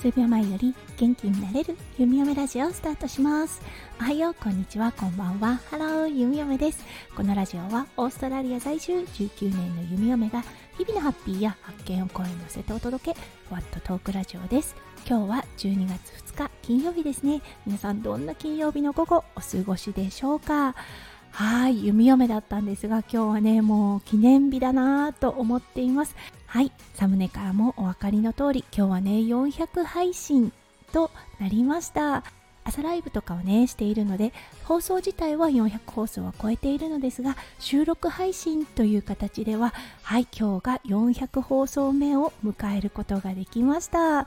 数秒前より元気になれる弓嫁ラジオをスタートします。おはようこんにちはこんばんは。ハロー弓嫁です。このラジオはオーストラリア在住19年の弓嫁が日々のハッピーや発見を声に乗せてお届けワットトークラジオです。今日は12月2日金曜日ですね。皆さんどんな金曜日の午後お過ごしでしょうか？はい弓嫁だったんですが今日はねもう記念日だなぁと思っています。はい。サムネからもお分かりの通り今日はね400配信となりました。朝ライブとかをねしているので放送自体は400放送は超えているのですが収録配信という形でははい今日が400放送目を迎えることができました。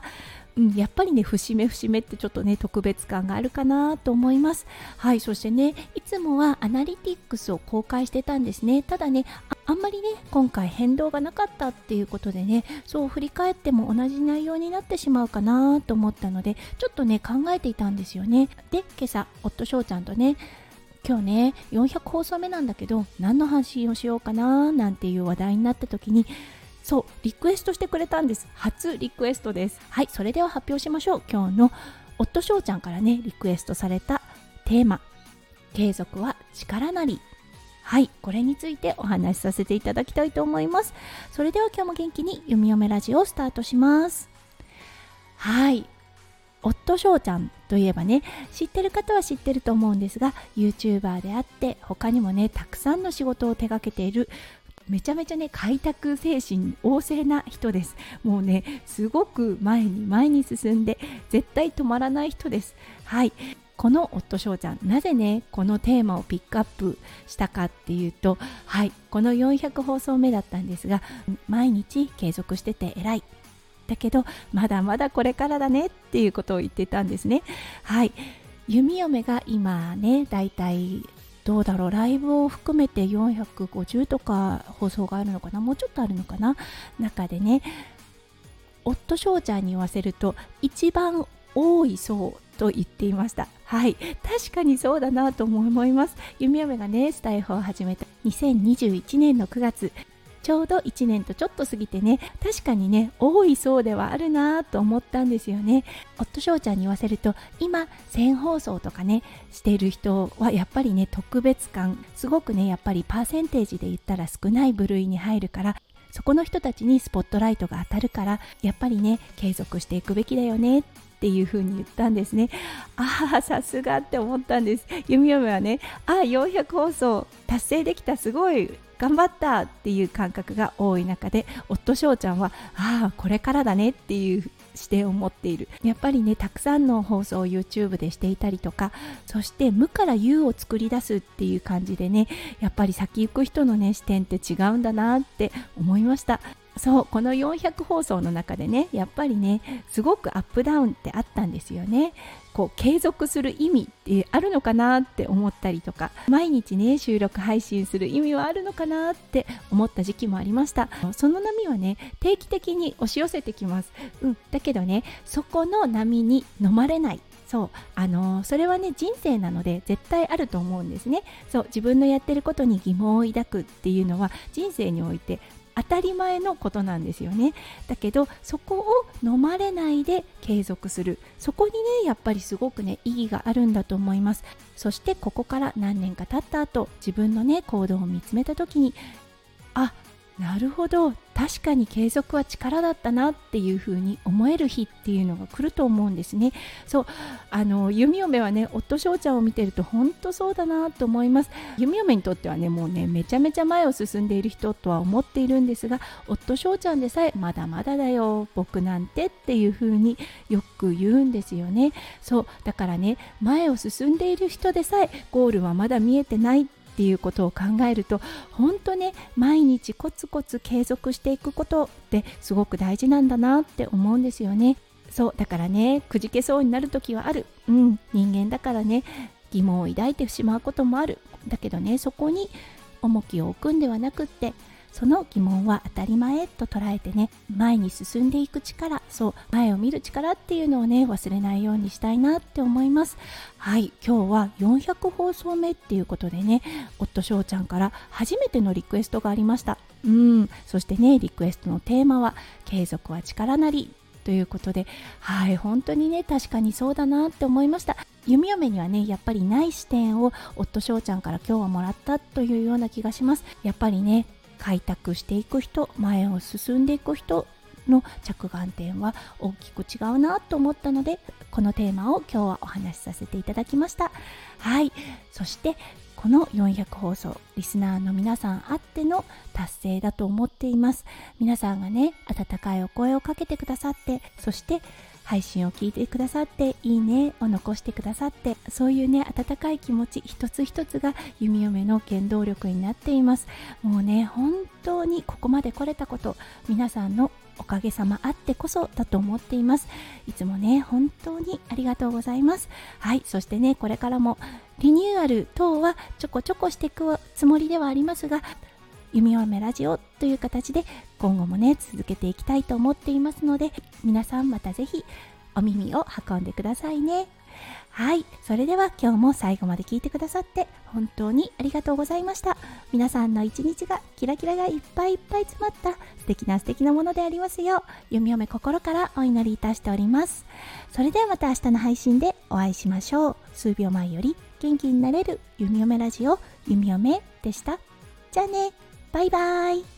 うん、やっぱりね節目節目ってちょっとね特別感があるかなと思います。はいそしてねいつもはアナリティクスを公開してたんですね。ただねあんまりね今回変動がなかったっていうことでねそう振り返っても同じ内容になってしまうかなと思ったのでちょっとね考えていたんですよね。で今朝夫翔ちゃんとね今日ね400放送目なんだけど何の発信をしようかななんていう話題になった時にそうリクエストしてくれたんです。初リクエストです。はいそれでは発表しましょう。今日の夫翔ちゃんからねリクエストされたテーマ。継続は力なり。はいこれについてお話しさせていただきたいと思います。それでは今日も元気に読みめラジオをスタートします。はい夫翔ちゃんといえばね知ってる方は知ってると思うんですが YouTuber であって他にもねたくさんの仕事を手掛けているめちゃめちゃね開拓精神旺盛な人です。もうねすごく前に前に進んで絶対止まらない人です。はい。この夫翔ちゃんなぜねこのテーマをピックアップしたかっていうとはい。この400放送目だったんですが毎日継続してて偉い。だけどまだまだこれからだねっていうことを言ってたんですね。はい。弓嫁が今ねだいたいどうだろう。ライブを含めて450とか放送があるのかな。もうちょっとあるのかな。中でね夫翔ちゃんに言わせると一番多いそうと言っていました。はい。確かにそうだなと思います。弓嫁がねスタイフを始めた。2021年の9月。ちょうど1年とちょっと過ぎてね確かにね多いそうではあるなと思ったんですよね。夫翔ちゃんに言わせると今1000放送とかねしてる人はやっぱりね特別感すごくねやっぱりパーセンテージで言ったら少ない部類に入るからそこの人たちにスポットライトが当たるからやっぱりね継続していくべきだよねっていう風に言ったんですね。ああさすがって思ったんです。弓嫁はねああ400放送達成できたすごい頑張ったっていう感覚が多い中で夫翔ちゃんはああこれからだねっていう視点を持っている。やっぱりねたくさんの放送を YouTube でしていたりとかそして無から有を作り出すっていう感じでねやっぱり先行く人のね視点って違うんだなって思いました。そうこの400放送の中でねやっぱりねすごくアップダウンってあったんですよね。こう継続する意味ってあるのかなって思ったりとか毎日ね収録配信する意味はあるのかなって思った時期もありました。その波はね定期的に押し寄せてきます、うん、だけどねそこの波に飲まれない。そうあのー、それはね人生なので絶対あると思うんですね。そう自分のやってることに疑問を抱くっていうのは人生において当たり前のことなんですよね。だけどそこを飲まれないで継続する。そこにねやっぱりすごくね意義があるんだと思います。そしてここから何年か経った後自分のね行動を見つめた時にあなるほど。確かに継続は力だったなっていう風に思える日っていうのが来ると思うんですね。そうあの弓嫁はね夫翔ちゃんを見てると本当そうだなと思います。弓嫁にとってはねもうねめちゃめちゃ前を進んでいる人とは思っているんですが夫翔ちゃんでさえまだまだだよ僕なんてっていう風によく言うんですよね。そうだからね前を進んでいる人でさえゴールはまだ見えてないっていうことを考えると本当ね毎日コツコツ継続していくことってすごく大事なんだなって思うんですよね。そうだからねくじけそうになる時はある。うん人間だからね疑問を抱いてしまうこともある。だけどねそこに重きを置くんではなくってその疑問は当たり前と捉えてね前に進んでいく力そう前を見る力っていうのをね忘れないようにしたいなって思います。はい今日は400放送目っていうことでね夫翔ちゃんから初めてのリクエストがありました。うんそしてねリクエストのテーマは継続は力なりということではい本当にね確かにそうだなって思いました。弓嫁にはねやっぱりない視点を夫翔ちゃんから今日はもらったというような気がします。やっぱりね開拓していく人前を進んでいく人の着眼点は大きく違うなと思ったのでこのテーマを今日はお話しさせていただきました。はい。そしてこの400放送リスナーの皆さんあっての達成だと思っています。皆さんがね温かいお声をかけてくださってそして配信を聞いてくださっていいねを残してくださってそういうね温かい気持ち一つ一つが弓嫁の原動力になっています。もうね本当にここまで来れたこと皆さんのおかげさまあってこそだと思っています。いつもね本当にありがとうございます。はいそしてねこれからもリニューアル等はちょこちょこしていくつもりではありますが弓嫁ラジオという形で今後もね続けていきたいと思っていますので皆さんまた是非お耳を運んでくださいね。はいそれでは今日も最後まで聞いてくださって本当にありがとうございました。皆さんの一日がキラキラがいっぱいいっぱい詰まった素敵な素敵なものでありますよう弓嫁心からお祈りいたしております。それではまた明日の配信でお会いしましょう。数秒前より元気になれる弓嫁ラジオ弓嫁でした。じゃあね。バイバイ。